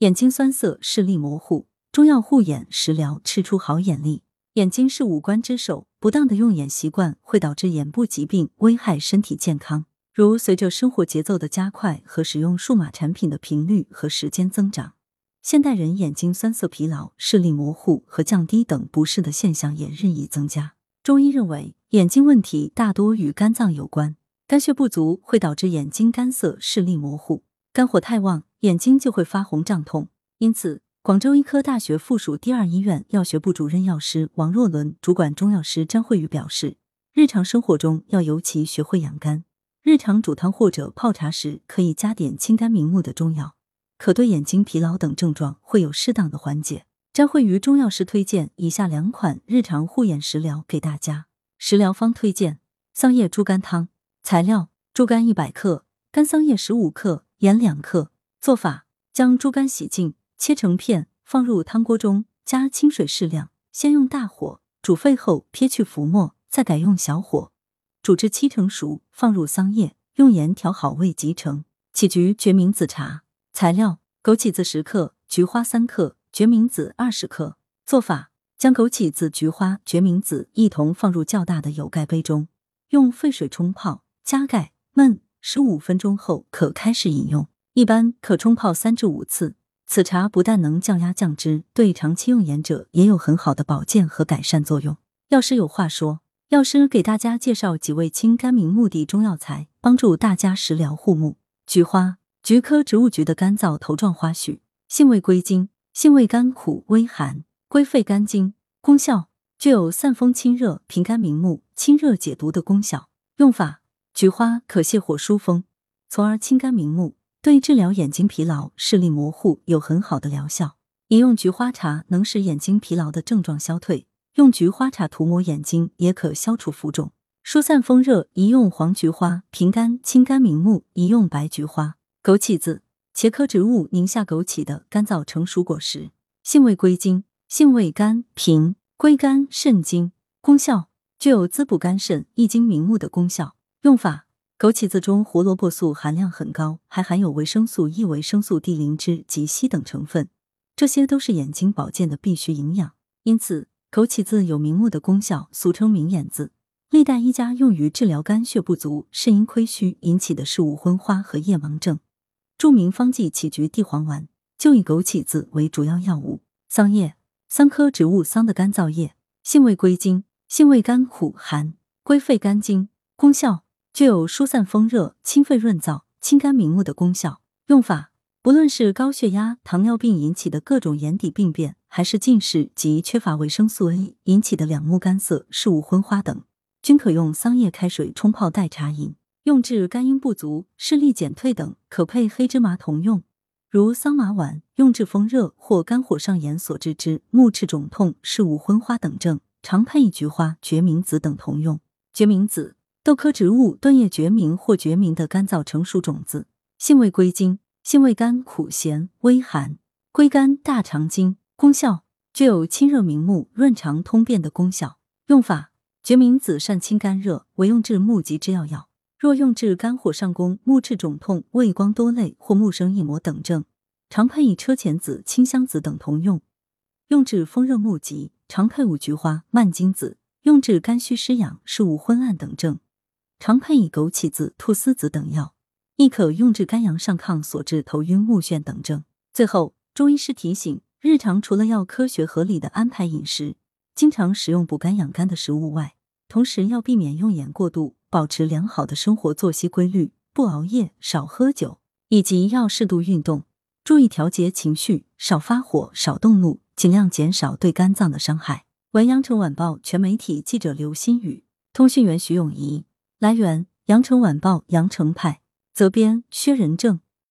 眼睛酸涩、视力模糊，中药护眼食疗吃出好眼力。眼睛是五官之首，不当的用眼习惯会导致眼部疾病，危害身体健康。如随着生活节奏的加快和使用数码产品的频率和时间增长，现代人眼睛酸涩、疲劳、视力模糊和降低等不适的现象也日益增加。中医认为，眼睛问题大多与肝脏有关，肝血不足会导致眼睛干涩、视力模糊，肝火太旺。眼睛就会发红胀痛，因此，广州医科大学附属第二医院药学部主任药师王若伦、主管中药师张慧宇表示，日常生活中要尤其学会养肝，日常煮汤或者泡茶时可以加点清肝明目的中药，可对眼睛疲劳等症状会有适当的缓解。张慧瑜中药师推荐以下两款日常护眼食疗给大家。食疗方推荐桑叶猪肝汤，材料：猪肝一百克，干桑叶十五克，盐两克。做法：将猪肝洗净，切成片，放入汤锅中，加清水适量，先用大火煮沸后撇去浮沫，再改用小火煮至七成熟，放入桑叶，用盐调好味即成。杞菊决明子茶材料：枸杞子十克，菊花三克，决明子二十克。做法：将枸杞子、菊花、决明子一同放入较大的有盖杯中，用沸水冲泡，加盖焖十五分钟后可开始饮用。一般可冲泡三至五次。此茶不但能降压降脂，对长期用眼者也有很好的保健和改善作用。药师有话说，药师给大家介绍几味清肝明目的中药材，帮助大家食疗护目。菊花，菊科植物菊的干燥头状花序，性味归经：性味甘苦微寒，归肺肝经。功效：具有散风清热、平肝明目、清热解毒的功效。用法：菊花可泻火疏风，从而清肝明目。对治疗眼睛疲劳、视力模糊有很好的疗效。饮用菊花茶能使眼睛疲劳的症状消退，用菊花茶涂抹眼睛也可消除浮肿、疏散风热。宜用黄菊花，平肝清肝明目；宜用白菊花。枸杞子，茄科植物宁夏枸杞的干燥成熟果实。性味归经：性味甘平，归肝肾经。功效：具有滋补肝肾、益精明目的功效。用法。枸杞子中胡萝卜素含量很高，还含有维生素 E、维生素 D 磷脂及硒等成分，这些都是眼睛保健的必需营养。因此，枸杞子有明目的功效，俗称明眼子。历代医家用于治疗肝血不足、肾阴亏虚引起的视物昏花和夜盲症。著名方剂杞菊地黄丸就以枸杞子为主要药物。桑叶，桑科植物桑的干燥叶，性味归经：性味甘苦寒，归肺肝经。功效。具有疏散风热、清肺润燥、清肝明目的功效。用法：不论是高血压、糖尿病引起的各种眼底病变，还是近视及缺乏维生素 A 引起的两目干涩、视物昏花等，均可用桑叶开水冲泡代茶饮。用治肝阴不足、视力减退等，可配黑芝麻同用。如桑麻丸，用治风热或肝火上炎所致之目赤肿痛、视物昏花等症，常配以菊花、决明子等同用。决明子。豆科植物断叶决明或决明的干燥成熟种子，性味归经：性味甘苦咸微寒，归肝大肠经。功效：具有清热明目、润肠通便的功效。用法：决明子善清肝热，为用治目疾之要药。若用治肝火上攻、目赤肿痛、畏光多泪或目生翳膜等症，常配以车前子、清香子等同用。用治风热目疾，常配五菊花、蔓荆子。用治肝虚湿痒、视物昏暗等症。常配以枸杞子、菟丝子等药，亦可用治肝阳上亢所致头晕目眩等症。最后，中医师提醒：日常除了要科学合理的安排饮食，经常食用补肝养肝的食物外，同时要避免用眼过度，保持良好的生活作息规律，不熬夜，少喝酒，以及要适度运动，注意调节情绪，少发火，少动怒，尽量减少对肝脏的伤害。文阳城晚报全媒体记者刘新宇，通讯员徐永怡。来源：羊城晚报羊城派，责编：薛仁正。